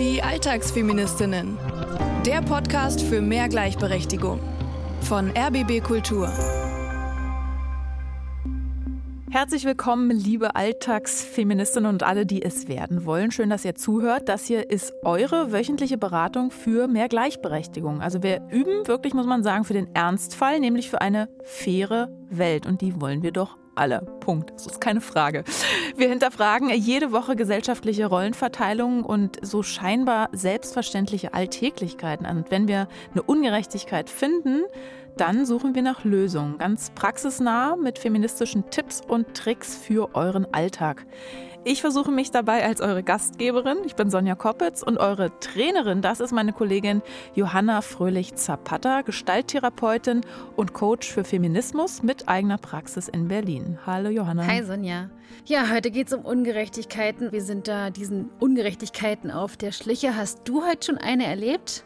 Die Alltagsfeministinnen. Der Podcast für mehr Gleichberechtigung. Von RBB Kultur. Herzlich willkommen, liebe Alltagsfeministinnen und alle, die es werden wollen. Schön, dass ihr zuhört. Das hier ist eure wöchentliche Beratung für mehr Gleichberechtigung. Also wir üben wirklich, muss man sagen, für den Ernstfall, nämlich für eine faire Welt. Und die wollen wir doch alle. Punkt. Das ist keine Frage. Wir hinterfragen jede Woche gesellschaftliche Rollenverteilungen und so scheinbar selbstverständliche Alltäglichkeiten. Und wenn wir eine Ungerechtigkeit finden, dann suchen wir nach Lösungen, ganz praxisnah mit feministischen Tipps und Tricks für euren Alltag. Ich versuche mich dabei als eure Gastgeberin. Ich bin Sonja Koppitz und eure Trainerin, das ist meine Kollegin Johanna Fröhlich-Zapata, Gestalttherapeutin und Coach für Feminismus mit eigener Praxis in Berlin. Hallo Johanna. Hi Sonja. Ja, heute geht es um Ungerechtigkeiten. Wir sind da diesen Ungerechtigkeiten auf der Schliche. Hast du heute schon eine erlebt?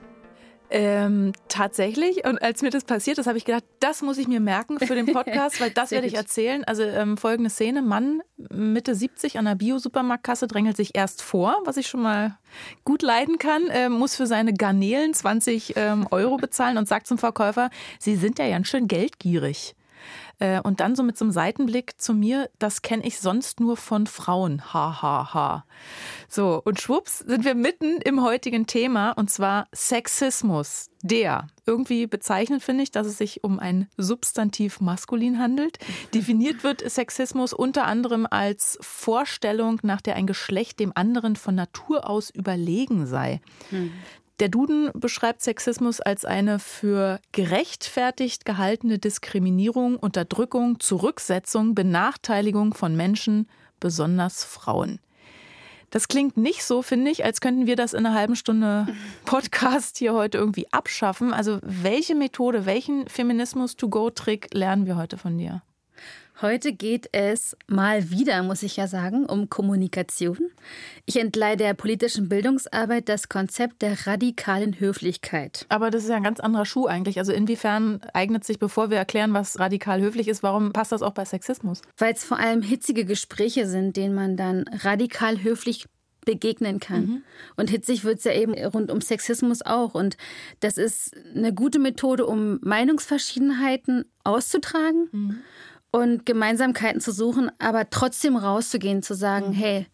Ähm, tatsächlich. Und als mir das passiert ist, habe ich gedacht, das muss ich mir merken für den Podcast, weil das werde ich erzählen. Also ähm, folgende Szene: Mann Mitte 70 an der Bio-Supermarktkasse drängelt sich erst vor, was ich schon mal gut leiden kann, äh, muss für seine Garnelen 20 ähm, Euro bezahlen und sagt zum Verkäufer, Sie sind ja ganz schön geldgierig. Äh, und dann so mit so einem Seitenblick zu mir, das kenne ich sonst nur von Frauen. Ha, ha, ha. So, und schwupps sind wir mitten im heutigen Thema und zwar Sexismus. Der. Irgendwie bezeichnend finde ich, dass es sich um ein Substantiv maskulin handelt. Definiert wird Sexismus unter anderem als Vorstellung, nach der ein Geschlecht dem anderen von Natur aus überlegen sei. Hm. Der Duden beschreibt Sexismus als eine für gerechtfertigt gehaltene Diskriminierung, Unterdrückung, Zurücksetzung, Benachteiligung von Menschen, besonders Frauen. Das klingt nicht so, finde ich, als könnten wir das in einer halben Stunde Podcast hier heute irgendwie abschaffen. Also welche Methode, welchen Feminismus-to-go-Trick lernen wir heute von dir? Heute geht es mal wieder, muss ich ja sagen, um Kommunikation. Ich entleihe der politischen Bildungsarbeit das Konzept der radikalen Höflichkeit. Aber das ist ja ein ganz anderer Schuh eigentlich. Also inwiefern eignet sich, bevor wir erklären, was radikal höflich ist, warum passt das auch bei Sexismus? Weil es vor allem hitzige Gespräche sind, denen man dann radikal höflich begegnen kann. Mhm. Und hitzig wird es ja eben rund um Sexismus auch. Und das ist eine gute Methode, um Meinungsverschiedenheiten auszutragen. Mhm und Gemeinsamkeiten zu suchen, aber trotzdem rauszugehen, zu sagen, mhm. hey,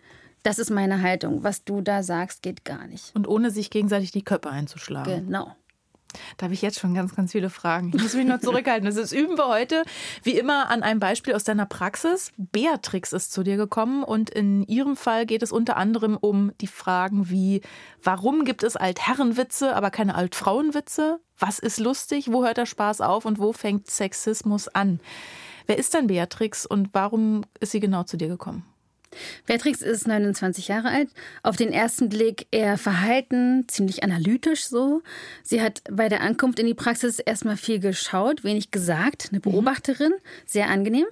das ist meine Haltung, was du da sagst, geht gar nicht. Und ohne sich gegenseitig die Köpfe einzuschlagen. Genau. Da habe ich jetzt schon ganz, ganz viele Fragen. Ich muss mich nur zurückhalten. Das ist üben wir heute, wie immer, an einem Beispiel aus deiner Praxis. Beatrix ist zu dir gekommen und in ihrem Fall geht es unter anderem um die Fragen wie, warum gibt es Altherrenwitze, aber keine Altfrauenwitze? Was ist lustig? Wo hört der Spaß auf und wo fängt Sexismus an? Wer ist denn Beatrix und warum ist sie genau zu dir gekommen? Beatrix ist 29 Jahre alt, auf den ersten Blick eher verhalten, ziemlich analytisch so. Sie hat bei der Ankunft in die Praxis erstmal viel geschaut, wenig gesagt, eine mhm. Beobachterin, sehr angenehm.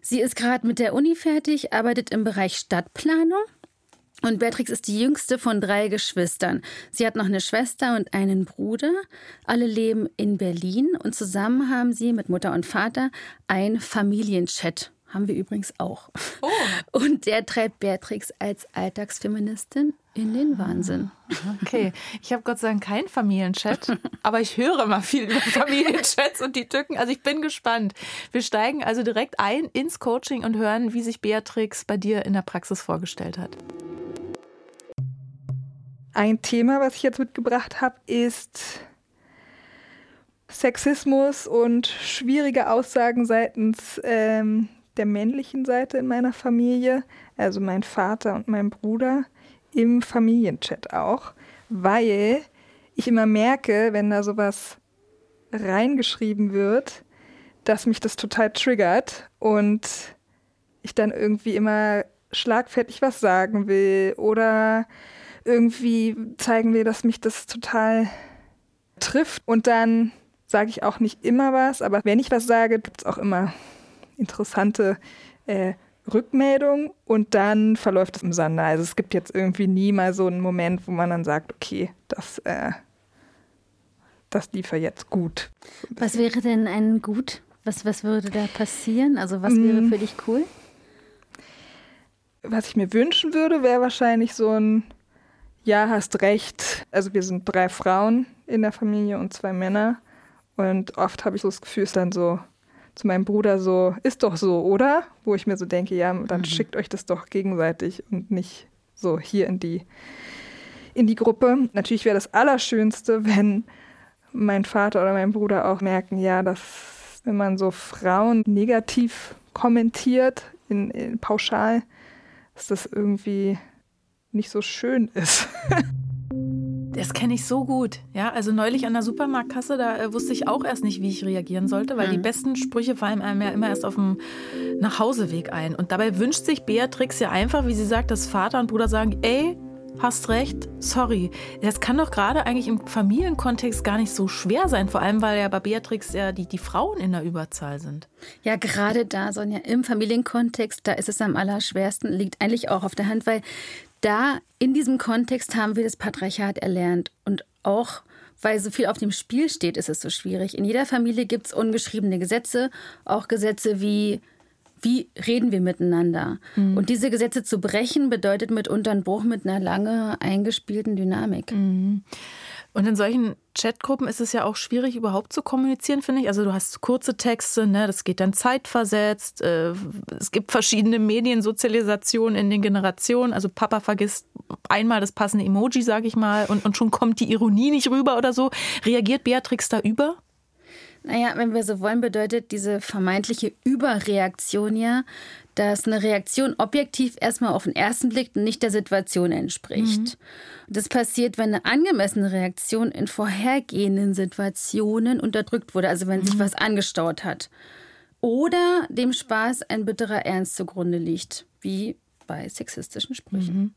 Sie ist gerade mit der Uni fertig, arbeitet im Bereich Stadtplanung und Beatrix ist die jüngste von drei Geschwistern. Sie hat noch eine Schwester und einen Bruder. Alle leben in Berlin und zusammen haben sie mit Mutter und Vater ein Familienchat. Haben wir übrigens auch. Oh. Und der treibt Beatrix als Alltagsfeministin in den Wahnsinn. Okay, ich habe Gott sei Dank keinen Familienchat, aber ich höre mal viel über Familienchats und die Tücken. Also ich bin gespannt. Wir steigen also direkt ein ins Coaching und hören, wie sich Beatrix bei dir in der Praxis vorgestellt hat. Ein Thema, was ich jetzt mitgebracht habe, ist Sexismus und schwierige Aussagen seitens ähm, der männlichen Seite in meiner Familie, also mein Vater und mein Bruder, im Familienchat auch, weil ich immer merke, wenn da sowas reingeschrieben wird, dass mich das total triggert und ich dann irgendwie immer schlagfertig was sagen will oder irgendwie zeigen will, dass mich das total trifft. Und dann sage ich auch nicht immer was, aber wenn ich was sage, gibt es auch immer interessante äh, Rückmeldungen und dann verläuft es im Sande. Also es gibt jetzt irgendwie nie mal so einen Moment, wo man dann sagt, okay, das, äh, das lief jetzt gut. Was wäre denn ein Gut? Was, was würde da passieren? Also was wäre mm. für dich cool? Was ich mir wünschen würde, wäre wahrscheinlich so ein ja, hast recht. Also wir sind drei Frauen in der Familie und zwei Männer. Und oft habe ich so das Gefühl, es dann so zu meinem Bruder so, ist doch so, oder? Wo ich mir so denke, ja, dann mhm. schickt euch das doch gegenseitig und nicht so hier in die, in die Gruppe. Natürlich wäre das Allerschönste, wenn mein Vater oder mein Bruder auch merken, ja, dass wenn man so Frauen negativ kommentiert, in, in pauschal, dass das irgendwie nicht so schön ist. Das kenne ich so gut. Ja, also neulich an der Supermarktkasse, da äh, wusste ich auch erst nicht, wie ich reagieren sollte, weil mhm. die besten Sprüche fallen einem ja immer erst auf dem Nachhauseweg ein. Und dabei wünscht sich Beatrix ja einfach, wie sie sagt, dass Vater und Bruder sagen, ey, hast recht, sorry. Das kann doch gerade eigentlich im Familienkontext gar nicht so schwer sein, vor allem weil ja bei Beatrix ja die, die Frauen in der Überzahl sind. Ja, gerade da, Sonja, im Familienkontext, da ist es am allerschwersten, liegt eigentlich auch auf der Hand, weil da in diesem Kontext haben wir das Patriarchat erlernt und auch weil so viel auf dem Spiel steht, ist es so schwierig. In jeder Familie gibt es ungeschriebene Gesetze, auch Gesetze wie wie reden wir miteinander? Mhm. Und diese Gesetze zu brechen, bedeutet mitunter einen Bruch mit einer lange eingespielten Dynamik. Mhm. Und in solchen Chatgruppen ist es ja auch schwierig, überhaupt zu kommunizieren, finde ich. Also du hast kurze Texte, ne? das geht dann zeitversetzt. Äh, es gibt verschiedene Mediensozialisationen in den Generationen. Also Papa vergisst einmal das passende Emoji, sage ich mal, und, und schon kommt die Ironie nicht rüber oder so. Reagiert Beatrix da über? Naja, wenn wir so wollen, bedeutet diese vermeintliche Überreaktion ja, dass eine Reaktion objektiv erstmal auf den ersten Blick nicht der Situation entspricht. Mhm. Das passiert, wenn eine angemessene Reaktion in vorhergehenden Situationen unterdrückt wurde, also wenn sich mhm. was angestaut hat. Oder dem Spaß ein bitterer Ernst zugrunde liegt, wie bei sexistischen Sprüchen. Mhm.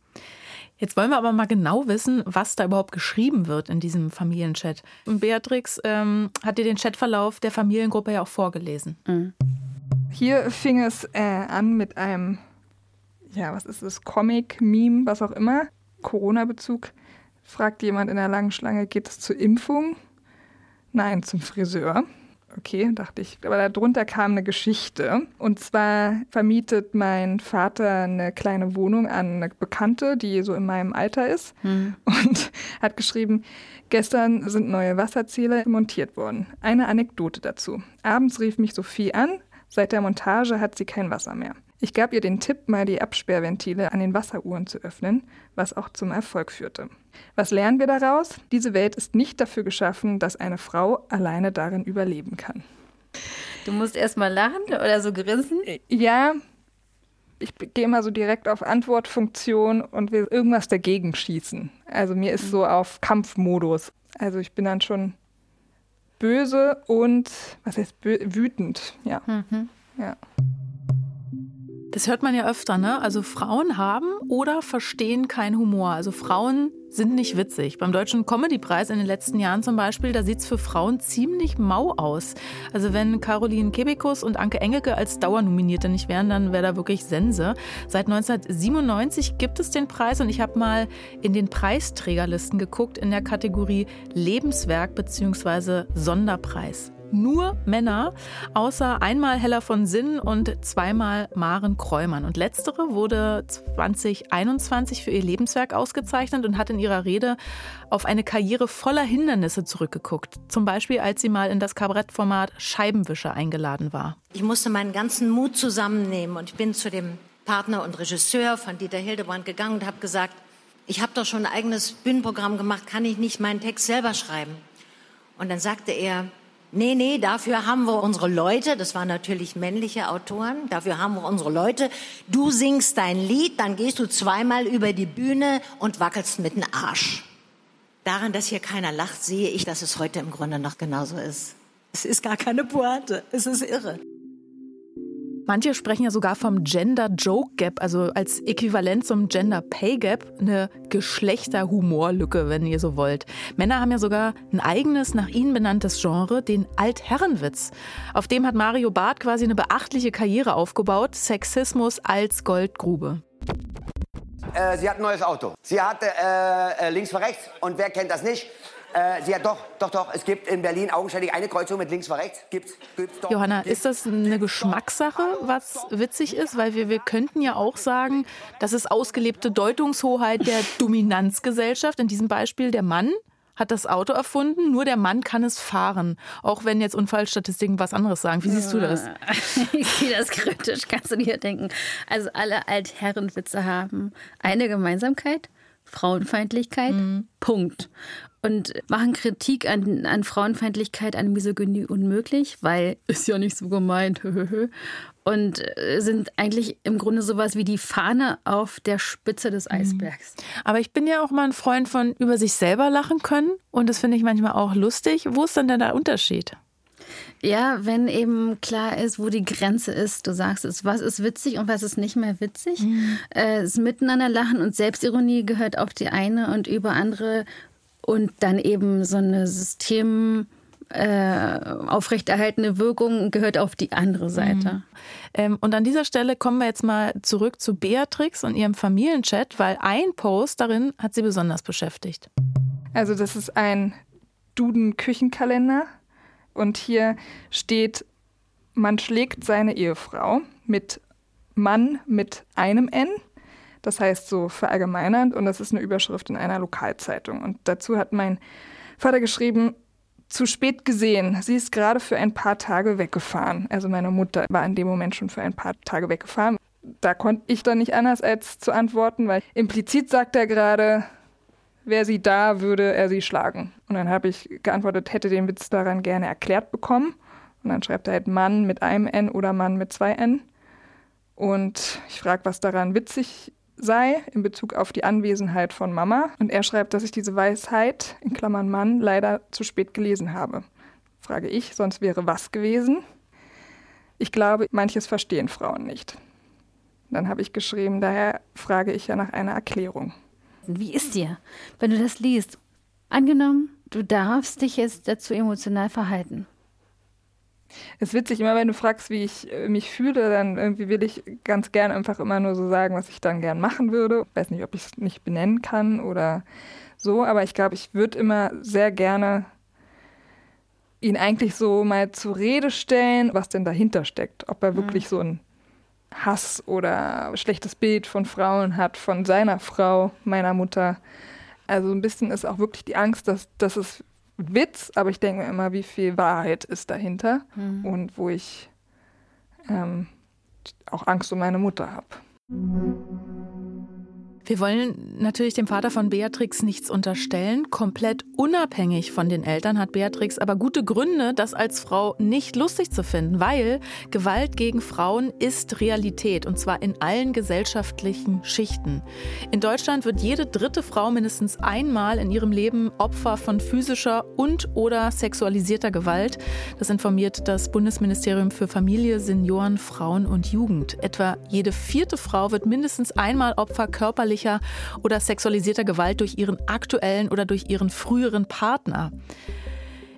Jetzt wollen wir aber mal genau wissen, was da überhaupt geschrieben wird in diesem Familienchat. Und Beatrix ähm, hat dir den Chatverlauf der Familiengruppe ja auch vorgelesen. Mhm. Hier fing es äh, an mit einem, ja, was ist es, Comic, Meme, was auch immer, Corona-Bezug. Fragt jemand in der langen Schlange, geht es zur Impfung? Nein, zum Friseur. Okay, dachte ich. Aber darunter kam eine Geschichte. Und zwar vermietet mein Vater eine kleine Wohnung an eine Bekannte, die so in meinem Alter ist. Hm. Und hat geschrieben, gestern sind neue Wasserzähler montiert worden. Eine Anekdote dazu. Abends rief mich Sophie an. Seit der Montage hat sie kein Wasser mehr. Ich gab ihr den Tipp, mal die Absperrventile an den Wasseruhren zu öffnen, was auch zum Erfolg führte. Was lernen wir daraus? Diese Welt ist nicht dafür geschaffen, dass eine Frau alleine darin überleben kann. Du musst erst mal lachen oder so grinsen? Äh, ja, ich gehe mal so direkt auf Antwortfunktion und will irgendwas dagegen schießen. Also mir ist so auf Kampfmodus. Also ich bin dann schon böse und was heißt wütend, ja. Mhm. Ja. Das hört man ja öfter, ne? Also Frauen haben oder verstehen keinen Humor. Also Frauen sind nicht witzig. Beim Deutschen Comedypreis in den letzten Jahren zum Beispiel, da sieht es für Frauen ziemlich mau aus. Also wenn Caroline Kebekus und Anke Engelke als Dauernominierte nicht wären, dann wäre da wirklich Sense. Seit 1997 gibt es den Preis und ich habe mal in den Preisträgerlisten geguckt in der Kategorie Lebenswerk bzw. Sonderpreis nur Männer, außer einmal Hella von Sinn und zweimal Maren Kräumann. Und letztere wurde 2021 für ihr Lebenswerk ausgezeichnet und hat in ihrer Rede auf eine Karriere voller Hindernisse zurückgeguckt. Zum Beispiel, als sie mal in das Kabarettformat Scheibenwischer eingeladen war. Ich musste meinen ganzen Mut zusammennehmen und ich bin zu dem Partner und Regisseur von Dieter Hildebrand gegangen und habe gesagt, ich habe doch schon ein eigenes Bühnenprogramm gemacht, kann ich nicht meinen Text selber schreiben? Und dann sagte er, Nee, nee, dafür haben wir unsere Leute, das waren natürlich männliche Autoren, dafür haben wir unsere Leute. Du singst dein Lied, dann gehst du zweimal über die Bühne und wackelst mit dem Arsch. Daran, dass hier keiner lacht, sehe ich, dass es heute im Grunde noch genauso ist. Es ist gar keine Pointe, es ist irre. Manche sprechen ja sogar vom Gender Joke Gap, also als Äquivalent zum Gender Pay Gap, eine Geschlechterhumorlücke, wenn ihr so wollt. Männer haben ja sogar ein eigenes, nach ihnen benanntes Genre, den Altherrenwitz. Auf dem hat Mario Barth quasi eine beachtliche Karriere aufgebaut, Sexismus als Goldgrube. Äh, sie hat ein neues Auto. Sie hatte äh, äh links vor rechts und wer kennt das nicht? Äh, ja, doch, doch, doch. Es gibt in Berlin augenscheinlich eine Kreuzung mit links vor rechts. Gibt's, gibt's doch. Johanna, ist das eine Geschmackssache, was witzig ist? Weil wir, wir könnten ja auch sagen, das ist ausgelebte Deutungshoheit der Dominanzgesellschaft. In diesem Beispiel der Mann hat das Auto erfunden, nur der Mann kann es fahren. Auch wenn jetzt Unfallstatistiken was anderes sagen. Wie siehst du das? Ich sehe das kritisch, kannst du dir denken. Also alle Altherrenwitze haben eine Gemeinsamkeit. Frauenfeindlichkeit, mhm. Punkt und machen Kritik an, an Frauenfeindlichkeit, an Misogynie unmöglich, weil ist ja nicht so gemeint. und äh, sind eigentlich im Grunde sowas wie die Fahne auf der Spitze des mhm. Eisbergs. Aber ich bin ja auch mal ein Freund von über sich selber lachen können und das finde ich manchmal auch lustig. Wo ist denn da der Unterschied? Ja, wenn eben klar ist, wo die Grenze ist, du sagst es, was ist witzig und was ist nicht mehr witzig. Mhm. Äh, das Miteinander lachen und Selbstironie gehört auf die eine und über andere und dann eben so eine System äh, aufrechterhaltene Wirkung gehört auf die andere Seite. Mhm. Ähm, und an dieser Stelle kommen wir jetzt mal zurück zu Beatrix und ihrem Familienchat, weil ein Post darin hat sie besonders beschäftigt. Also das ist ein Duden-Küchenkalender und hier steht, man schlägt seine Ehefrau mit Mann mit einem N das heißt so verallgemeinernd und das ist eine Überschrift in einer Lokalzeitung. Und dazu hat mein Vater geschrieben, zu spät gesehen. Sie ist gerade für ein paar Tage weggefahren. Also meine Mutter war in dem Moment schon für ein paar Tage weggefahren. Da konnte ich dann nicht anders als zu antworten, weil implizit sagt er gerade, wäre sie da, würde er sie schlagen. Und dann habe ich geantwortet, hätte den Witz daran gerne erklärt bekommen. Und dann schreibt er halt Mann mit einem N oder Mann mit zwei N. Und ich frage, was daran witzig sei in Bezug auf die Anwesenheit von Mama. Und er schreibt, dass ich diese Weisheit, in Klammern Mann, leider zu spät gelesen habe. Frage ich, sonst wäre was gewesen? Ich glaube, manches verstehen Frauen nicht. Dann habe ich geschrieben, daher frage ich ja nach einer Erklärung. Wie ist dir, wenn du das liest? Angenommen, du darfst dich jetzt dazu emotional verhalten. Es ist witzig, immer wenn du fragst, wie ich äh, mich fühle, dann irgendwie will ich ganz gern einfach immer nur so sagen, was ich dann gern machen würde. Ich weiß nicht, ob ich es nicht benennen kann oder so, aber ich glaube, ich würde immer sehr gerne ihn eigentlich so mal zur Rede stellen, was denn dahinter steckt. Ob er mhm. wirklich so ein Hass oder schlechtes Bild von Frauen hat, von seiner Frau, meiner Mutter. Also ein bisschen ist auch wirklich die Angst, dass, dass es Witz, aber ich denke mir immer, wie viel Wahrheit ist dahinter mhm. und wo ich ähm, auch Angst um meine Mutter habe. Wir wollen natürlich dem Vater von Beatrix nichts unterstellen. Komplett unabhängig von den Eltern hat Beatrix aber gute Gründe, das als Frau nicht lustig zu finden, weil Gewalt gegen Frauen ist Realität und zwar in allen gesellschaftlichen Schichten. In Deutschland wird jede dritte Frau mindestens einmal in ihrem Leben Opfer von physischer und oder sexualisierter Gewalt. Das informiert das Bundesministerium für Familie, Senioren, Frauen und Jugend. Etwa jede vierte Frau wird mindestens einmal Opfer körperlicher körperlicher oder sexualisierter Gewalt durch ihren aktuellen oder durch ihren früheren Partner.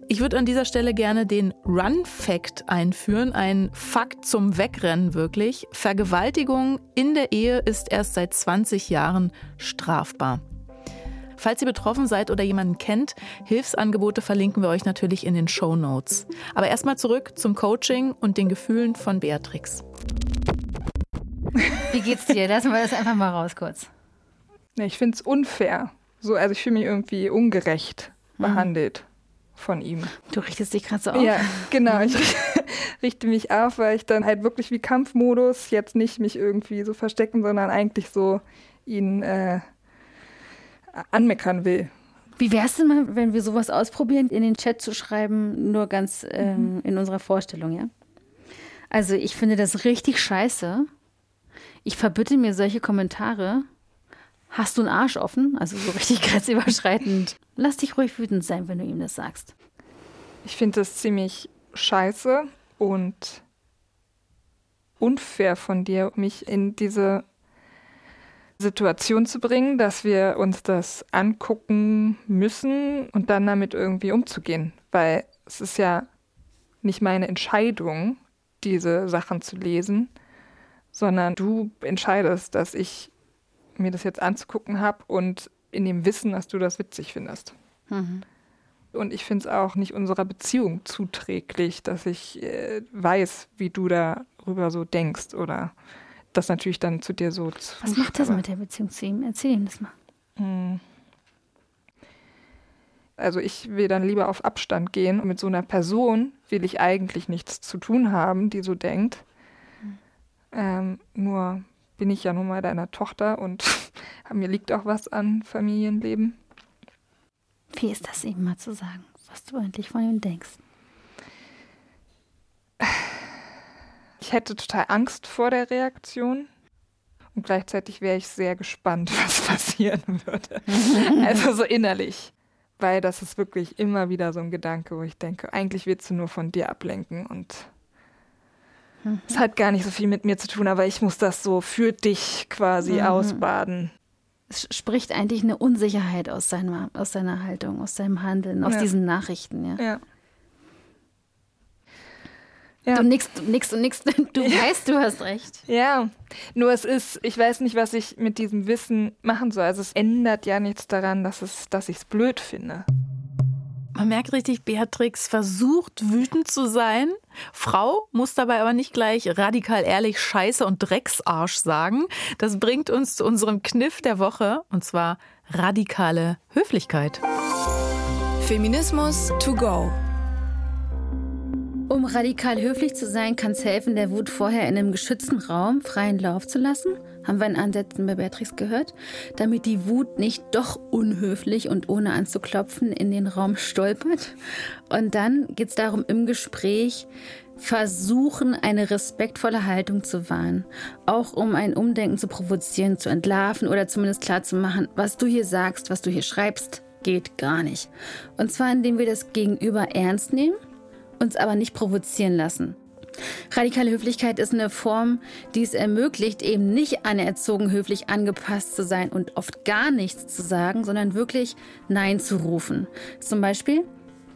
Ich würde an dieser Stelle gerne den Run-Fact einführen, ein Fakt zum Wegrennen wirklich. Vergewaltigung in der Ehe ist erst seit 20 Jahren strafbar. Falls ihr betroffen seid oder jemanden kennt, Hilfsangebote verlinken wir euch natürlich in den Show Notes. Aber erstmal zurück zum Coaching und den Gefühlen von Beatrix. Wie geht's dir? Lassen wir das einfach mal raus kurz. Ja, ich finde es unfair. So, also ich fühle mich irgendwie ungerecht mhm. behandelt von ihm. Du richtest dich gerade so auf. Ja, genau. Ich richte mich auf, weil ich dann halt wirklich wie Kampfmodus jetzt nicht mich irgendwie so verstecken, sondern eigentlich so ihn äh, anmeckern will. Wie wäre es denn mal, wenn wir sowas ausprobieren, in den Chat zu schreiben, nur ganz ähm, mhm. in unserer Vorstellung, ja? Also ich finde das richtig scheiße. Ich verbitte mir solche Kommentare Hast du einen Arsch offen? Also so richtig grenzüberschreitend. Lass dich ruhig wütend sein, wenn du ihm das sagst. Ich finde das ziemlich scheiße und unfair von dir, mich in diese Situation zu bringen, dass wir uns das angucken müssen und dann damit irgendwie umzugehen. Weil es ist ja nicht meine Entscheidung, diese Sachen zu lesen, sondern du entscheidest, dass ich mir das jetzt anzugucken habe und in dem Wissen, dass du das witzig findest. Mhm. Und ich finde es auch nicht unserer Beziehung zuträglich, dass ich äh, weiß, wie du darüber so denkst oder das natürlich dann zu dir so. Was macht das mit der Beziehung zu ihm? Erzähl ihm das mal. Hm. Also ich will dann lieber auf Abstand gehen und mit so einer Person will ich eigentlich nichts zu tun haben, die so denkt. Hm. Ähm, nur bin ich ja nun mal deiner Tochter und mir liegt auch was an Familienleben. Wie ist das ihm mal zu sagen, was du eigentlich von ihm denkst? Ich hätte total Angst vor der Reaktion. Und gleichzeitig wäre ich sehr gespannt, was passieren würde. also so innerlich. Weil das ist wirklich immer wieder so ein Gedanke, wo ich denke, eigentlich willst du nur von dir ablenken und mhm. es hat gar nicht so viel mit mir zu tun, aber ich muss das so für dich quasi mhm. ausbaden. Es spricht eigentlich eine Unsicherheit aus seiner, aus seiner Haltung, aus seinem Handeln, aus ja. diesen Nachrichten, ja. ja. Ja. Du nix, du nix und nix. Du ja. weißt, du hast recht. Ja, nur es ist, ich weiß nicht, was ich mit diesem Wissen machen soll. Also es ändert ja nichts daran, dass, es, dass ich es blöd finde. Man merkt richtig, Beatrix versucht wütend zu sein. Frau muss dabei aber nicht gleich radikal ehrlich Scheiße und Drecksarsch sagen. Das bringt uns zu unserem Kniff der Woche, und zwar radikale Höflichkeit. Feminismus to go. Um radikal höflich zu sein, kann es helfen, der Wut vorher in einem geschützten Raum freien Lauf zu lassen. Haben wir in Ansätzen bei Beatrix gehört. Damit die Wut nicht doch unhöflich und ohne anzuklopfen in den Raum stolpert. Und dann geht es darum, im Gespräch versuchen, eine respektvolle Haltung zu wahren. Auch um ein Umdenken zu provozieren, zu entlarven oder zumindest klarzumachen, was du hier sagst, was du hier schreibst, geht gar nicht. Und zwar indem wir das Gegenüber ernst nehmen uns aber nicht provozieren lassen. Radikale Höflichkeit ist eine Form, die es ermöglicht, eben nicht anerzogen höflich angepasst zu sein und oft gar nichts zu sagen, sondern wirklich Nein zu rufen. Zum Beispiel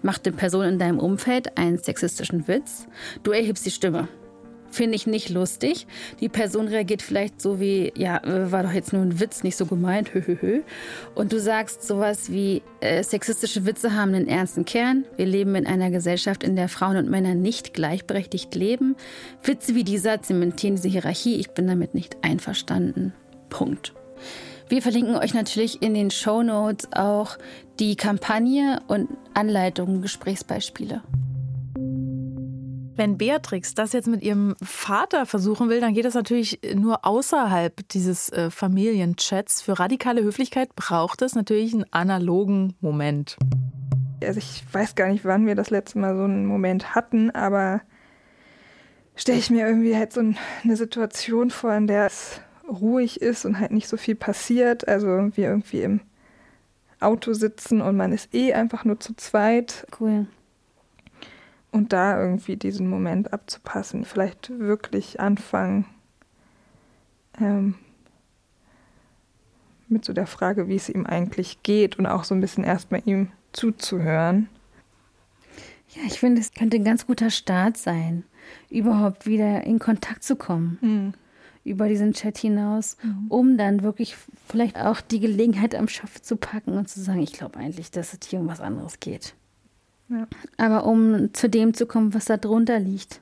macht eine Person in deinem Umfeld einen sexistischen Witz, du erhebst die Stimme finde ich nicht lustig. Die Person reagiert vielleicht so wie, ja, äh, war doch jetzt nur ein Witz, nicht so gemeint. Und du sagst sowas wie, äh, sexistische Witze haben einen ernsten Kern. Wir leben in einer Gesellschaft, in der Frauen und Männer nicht gleichberechtigt leben. Witze wie dieser zementieren diese Hierarchie. Ich bin damit nicht einverstanden. Punkt. Wir verlinken euch natürlich in den Show Notes auch die Kampagne und Anleitungen, Gesprächsbeispiele. Wenn Beatrix das jetzt mit ihrem Vater versuchen will, dann geht das natürlich nur außerhalb dieses äh, Familienchats. Für radikale Höflichkeit braucht es natürlich einen analogen Moment. Also ich weiß gar nicht, wann wir das letzte Mal so einen Moment hatten, aber stelle ich mir irgendwie halt so eine Situation vor, in der es ruhig ist und halt nicht so viel passiert. Also wir irgendwie im Auto sitzen und man ist eh einfach nur zu zweit. Cool. Und da irgendwie diesen Moment abzupassen, vielleicht wirklich anfangen ähm, mit so der Frage, wie es ihm eigentlich geht und auch so ein bisschen erstmal ihm zuzuhören. Ja, ich finde, es könnte ein ganz guter Start sein, überhaupt wieder in Kontakt zu kommen. Mhm. Über diesen Chat hinaus, mhm. um dann wirklich vielleicht auch die Gelegenheit am Schopf zu packen und zu sagen, ich glaube eigentlich, dass es hier um was anderes geht. Ja. Aber um zu dem zu kommen, was da drunter liegt.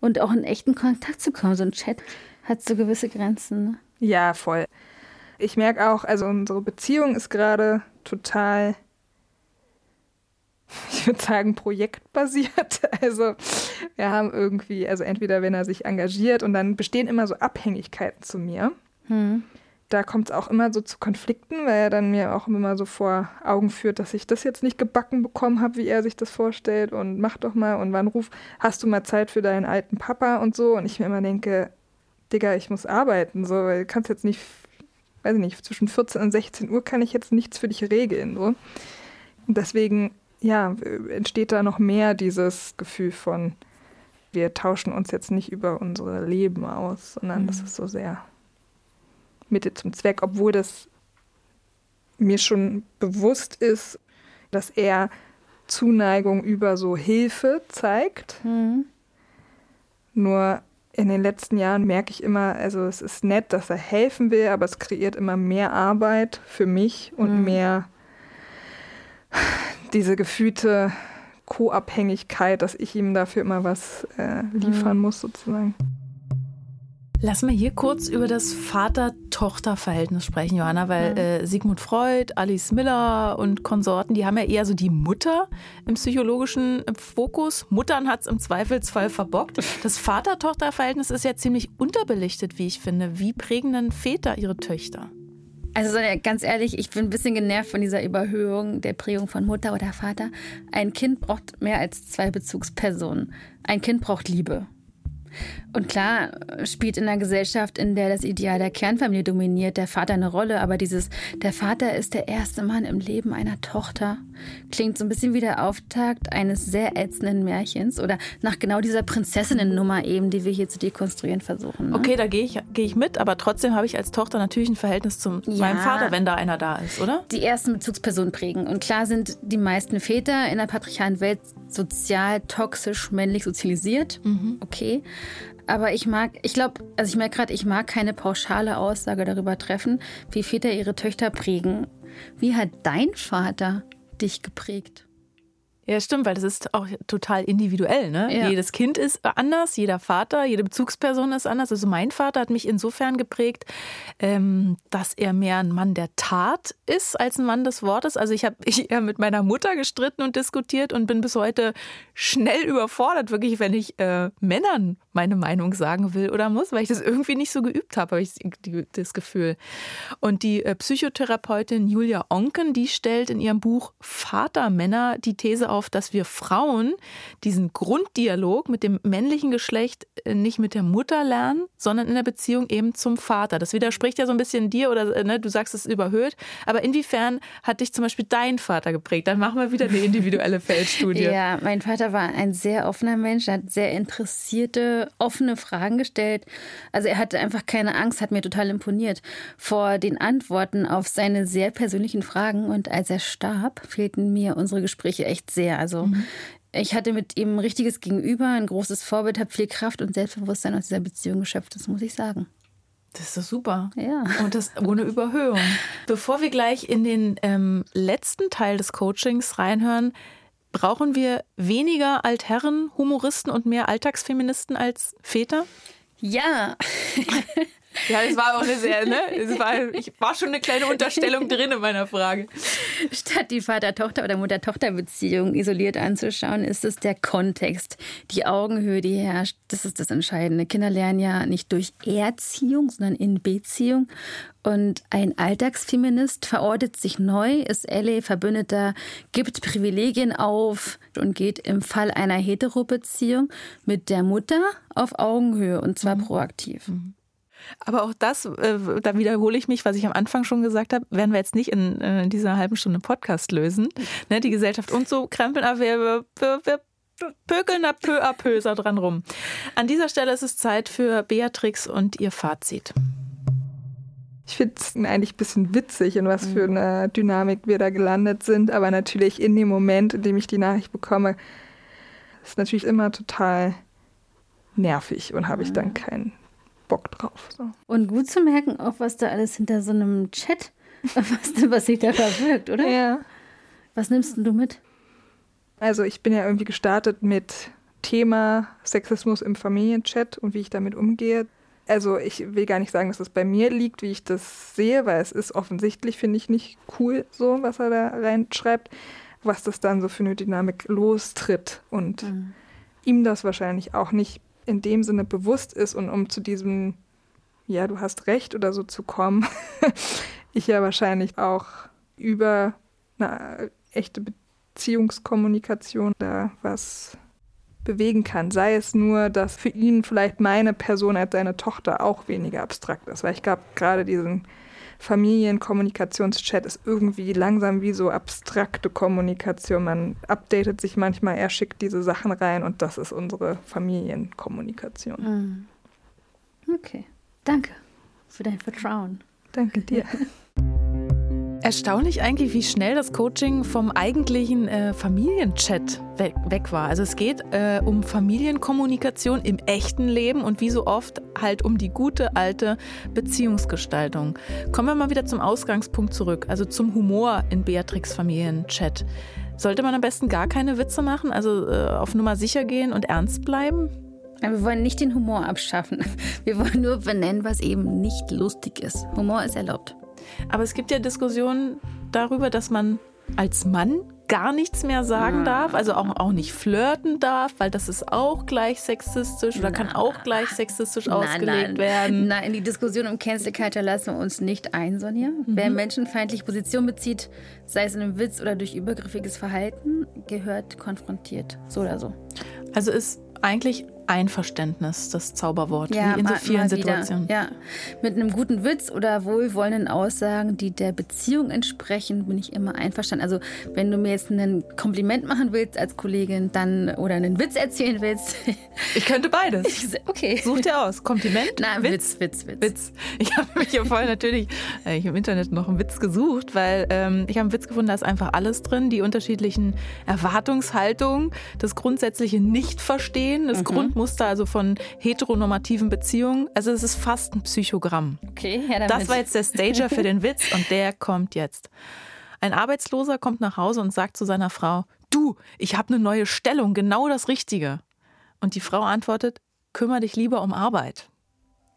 Und auch in echten Kontakt zu kommen. So ein Chat hat so gewisse Grenzen. Ne? Ja, voll. Ich merke auch, also unsere Beziehung ist gerade total, ich würde sagen, projektbasiert. Also wir haben irgendwie, also entweder wenn er sich engagiert und dann bestehen immer so Abhängigkeiten zu mir. Hm da kommt es auch immer so zu Konflikten, weil er dann mir auch immer so vor Augen führt, dass ich das jetzt nicht gebacken bekommen habe, wie er sich das vorstellt und mach doch mal und wann ruf, hast du mal Zeit für deinen alten Papa und so und ich mir immer denke, Digga, ich muss arbeiten, so, weil du kannst jetzt nicht, weiß ich nicht, zwischen 14 und 16 Uhr kann ich jetzt nichts für dich regeln, so. Und deswegen, ja, entsteht da noch mehr dieses Gefühl von, wir tauschen uns jetzt nicht über unsere Leben aus, sondern mhm. das ist so sehr Mittel zum Zweck, obwohl das mir schon bewusst ist, dass er Zuneigung über so Hilfe zeigt. Mhm. Nur in den letzten Jahren merke ich immer, also es ist nett, dass er helfen will, aber es kreiert immer mehr Arbeit für mich und mhm. mehr diese gefühlte Co-Abhängigkeit, dass ich ihm dafür immer was äh, liefern mhm. muss, sozusagen. Lass mal hier kurz über das Vater-Tochter-Verhältnis sprechen, Johanna, weil mhm. äh, Sigmund Freud, Alice Miller und Konsorten, die haben ja eher so die Mutter im psychologischen Fokus. Muttern hat es im Zweifelsfall verbockt. Das Vater-Tochter-Verhältnis ist ja ziemlich unterbelichtet, wie ich finde. Wie prägen denn Väter ihre Töchter? Also ganz ehrlich, ich bin ein bisschen genervt von dieser Überhöhung der Prägung von Mutter oder Vater. Ein Kind braucht mehr als zwei Bezugspersonen. Ein Kind braucht Liebe. Und klar spielt in einer Gesellschaft, in der das Ideal der Kernfamilie dominiert, der Vater eine Rolle, aber dieses, der Vater ist der erste Mann im Leben einer Tochter, klingt so ein bisschen wie der Auftakt eines sehr ätzenden Märchens oder nach genau dieser Prinzessinnennummer eben, die wir hier zu dekonstruieren versuchen. Ne? Okay, da gehe ich, geh ich mit, aber trotzdem habe ich als Tochter natürlich ein Verhältnis zu ja, meinem Vater, wenn da einer da ist, oder? Die ersten Bezugspersonen prägen. Und klar sind die meisten Väter in der patriarchalen Welt sozial toxisch männlich sozialisiert. Mhm. Okay. Aber ich mag, ich glaube, also ich merke gerade, ich mag keine pauschale Aussage darüber treffen, wie Väter ihre Töchter prägen. Wie hat dein Vater dich geprägt? Ja, stimmt, weil das ist auch total individuell. Ne? Ja. Jedes Kind ist anders, jeder Vater, jede Bezugsperson ist anders. Also mein Vater hat mich insofern geprägt, ähm, dass er mehr ein Mann der Tat ist als ein Mann des Wortes. Also ich habe eher mit meiner Mutter gestritten und diskutiert und bin bis heute schnell überfordert, wirklich, wenn ich äh, Männern meine Meinung sagen will oder muss, weil ich das irgendwie nicht so geübt habe, habe ich das Gefühl. Und die äh, Psychotherapeutin Julia Onken, die stellt in ihrem Buch Vatermänner die These auf, darauf, dass wir Frauen diesen Grunddialog mit dem männlichen Geschlecht äh, nicht mit der Mutter lernen, sondern in der Beziehung eben zum Vater. Das widerspricht ja so ein bisschen dir oder äh, ne, du sagst es überhöht. Aber inwiefern hat dich zum Beispiel dein Vater geprägt? Dann machen wir wieder eine individuelle Feldstudie. ja, mein Vater war ein sehr offener Mensch, hat sehr interessierte, offene Fragen gestellt. Also er hatte einfach keine Angst, hat mir total imponiert vor den Antworten auf seine sehr persönlichen Fragen. Und als er starb, fehlten mir unsere Gespräche echt sehr sehr. Also mhm. ich hatte mit ihm ein richtiges Gegenüber, ein großes Vorbild, habe viel Kraft und Selbstbewusstsein aus dieser Beziehung geschöpft, das muss ich sagen. Das ist doch super. Ja. Und das ohne Überhöhung. Bevor wir gleich in den ähm, letzten Teil des Coachings reinhören, brauchen wir weniger Altherren, Humoristen und mehr Alltagsfeministen als Väter? Ja. Ja, es war auch eine sehr, ne? Es war, ich war schon eine kleine Unterstellung drin in meiner Frage. Statt die Vater-Tochter- oder Mutter-Tochter-Beziehung isoliert anzuschauen, ist es der Kontext, die Augenhöhe, die herrscht. Das ist das Entscheidende. Kinder lernen ja nicht durch Erziehung, sondern in Beziehung. Und ein Alltagsfeminist verortet sich neu, ist Ally Verbündeter, gibt Privilegien auf und geht im Fall einer Hetero-Beziehung mit der Mutter auf Augenhöhe und zwar mhm. proaktiv. Mhm. Aber auch das, äh, da wiederhole ich mich, was ich am Anfang schon gesagt habe, werden wir jetzt nicht in, äh, dieser halben Stunde Podcast lösen. Ne, die Gesellschaft und so krempeln, aber wir, wir, wir pökeln da peu à peu so dran rum. An dieser Stelle ist es Zeit für Beatrix und ihr Fazit. Ich finde es eigentlich ein bisschen witzig, in was für mhm. eine Dynamik wir da gelandet sind. Aber natürlich in dem Moment, in dem ich die Nachricht bekomme, ist natürlich immer total nervig und habe ich dann mhm. keinen Bock drauf. So. Und gut zu merken, auch was da alles hinter so einem Chat, was, was sich da verbirgt, oder? Ja. Was nimmst du mit? Also ich bin ja irgendwie gestartet mit Thema Sexismus im Familienchat und wie ich damit umgehe. Also ich will gar nicht sagen, dass es bei mir liegt, wie ich das sehe, weil es ist offensichtlich, finde ich, nicht cool so, was er da reinschreibt, was das dann so für eine Dynamik lostritt und mhm. ihm das wahrscheinlich auch nicht in dem Sinne bewusst ist und um zu diesem, ja, du hast recht oder so zu kommen, ich ja wahrscheinlich auch über eine echte Beziehungskommunikation da was bewegen kann. Sei es nur, dass für ihn vielleicht meine Person als seine Tochter auch weniger abstrakt ist, weil ich glaube, gerade diesen Familienkommunikationschat ist irgendwie langsam wie so abstrakte Kommunikation. Man updatet sich manchmal, er schickt diese Sachen rein und das ist unsere Familienkommunikation. Mhm. Okay, danke für dein Vertrauen. Danke dir. Erstaunlich eigentlich, wie schnell das Coaching vom eigentlichen äh, Familienchat weg, weg, war. Also es geht äh, um Familienkommunikation im echten Leben und wie so oft halt um die gute alte Beziehungsgestaltung. Kommen wir mal wieder zum Ausgangspunkt zurück, also zum Humor in Beatrix Familienchat. Sollte man am besten gar keine Witze machen, also äh, auf Nummer sicher gehen und ernst bleiben? Wir wollen nicht den Humor abschaffen. Wir wollen nur benennen, was eben nicht lustig ist. Humor ist erlaubt. Aber es gibt ja Diskussionen darüber, dass man als Mann gar nichts mehr sagen darf, also auch, auch nicht flirten darf, weil das ist auch gleich sexistisch oder kann auch gleich sexistisch ausgelegt nein. werden. Nein, in die Diskussion um Cancel Culture lassen wir uns nicht ein, Sonja. Mhm. Wer menschenfeindliche Position bezieht, sei es in einem Witz oder durch übergriffiges Verhalten, gehört konfrontiert. So oder so. Also ist eigentlich Einverständnis, das Zauberwort, ja, wie in so vielen Situationen. Ja, mit einem guten Witz oder wohlwollenden Aussagen, die der Beziehung entsprechen, bin ich immer einverstanden. Also wenn du mir jetzt ein Kompliment machen willst als Kollegin, dann oder einen Witz erzählen willst. Ich könnte beides. okay. Such dir aus. Kompliment? Nein, Witz, Witz, Witz. Witz. Ich habe mich ja vorhin natürlich äh, ich im Internet noch einen Witz gesucht, weil ähm, ich habe einen Witz gefunden, da ist einfach alles drin. Die unterschiedlichen Erwartungshaltungen, das grundsätzliche Nicht-Verstehen, das mhm. Grundmuster also von heteronormativen Beziehungen. Also es ist fast ein Psychogramm. Okay, ja, damit. Das war jetzt der Stager für den Witz und der kommt jetzt. Ein Arbeitsloser kommt nach Hause und sagt zu seiner Frau, du, ich habe eine neue Stellung, genau das Richtige. Und die Frau antwortet, kümmere dich lieber um Arbeit.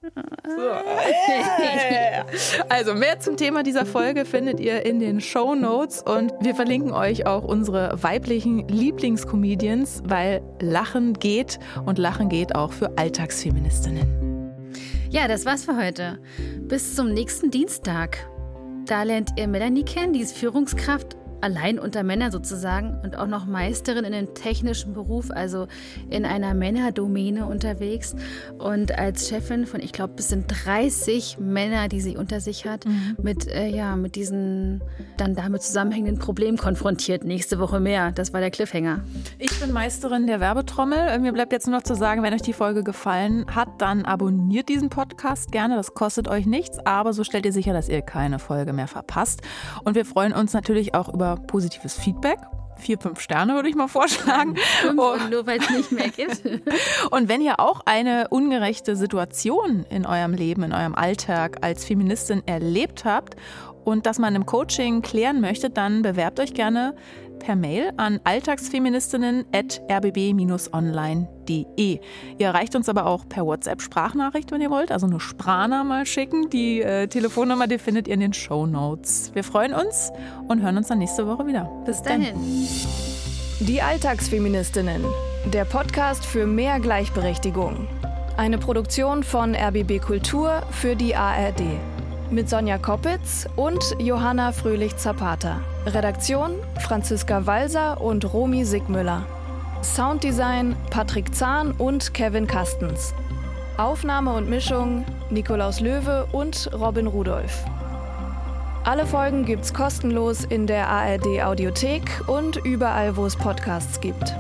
Also mehr zum Thema dieser Folge findet ihr in den Show Notes und wir verlinken euch auch unsere weiblichen Lieblingscomedians, weil Lachen geht und Lachen geht auch für Alltagsfeministinnen. Ja, das war's für heute. Bis zum nächsten Dienstag. Da lernt ihr Melanie kennen, die ist Führungskraft allein unter Männern sozusagen und auch noch Meisterin in einem technischen Beruf, also in einer Männerdomäne unterwegs und als Chefin von, ich glaube, bis sind 30 Männer, die sie unter sich hat, mhm. mit, äh, ja, mit diesen dann damit zusammenhängenden Problemen konfrontiert. Nächste Woche mehr. Das war der Cliffhanger. Ich bin Meisterin der Werbetrommel. Mir bleibt jetzt nur noch zu sagen, wenn euch die Folge gefallen hat, dann abonniert diesen Podcast gerne. Das kostet euch nichts, aber so stellt ihr sicher, dass ihr keine Folge mehr verpasst. Und wir freuen uns natürlich auch über positives Feedback. Vier, fünf Sterne würde ich mal vorschlagen. Fünf oh. nur weil es nicht mehr gibt. und wenn ihr auch eine ungerechte Situation in eurem Leben, in eurem Alltag als Feministin erlebt habt und das man im Coaching klären möchtet, dann bewerbt euch gerne per Mail an alltagsfeministinnen.rbb-online.de. Ihr erreicht uns aber auch per WhatsApp-Sprachnachricht, wenn ihr wollt, also eine Sprana mal schicken. Die äh, Telefonnummer, die findet ihr in den Show Notes. Wir freuen uns und hören uns dann nächste Woche wieder. Bis, Bis dahin. Die Alltagsfeministinnen, der Podcast für mehr Gleichberechtigung. Eine Produktion von RBB Kultur für die ARD mit Sonja Koppitz und Johanna Fröhlich-Zapata. Redaktion Franziska Walser und Romy Sigmüller. Sounddesign Patrick Zahn und Kevin Kastens. Aufnahme und Mischung Nikolaus Löwe und Robin Rudolph. Alle Folgen gibt's kostenlos in der ARD Audiothek und überall, wo es Podcasts gibt.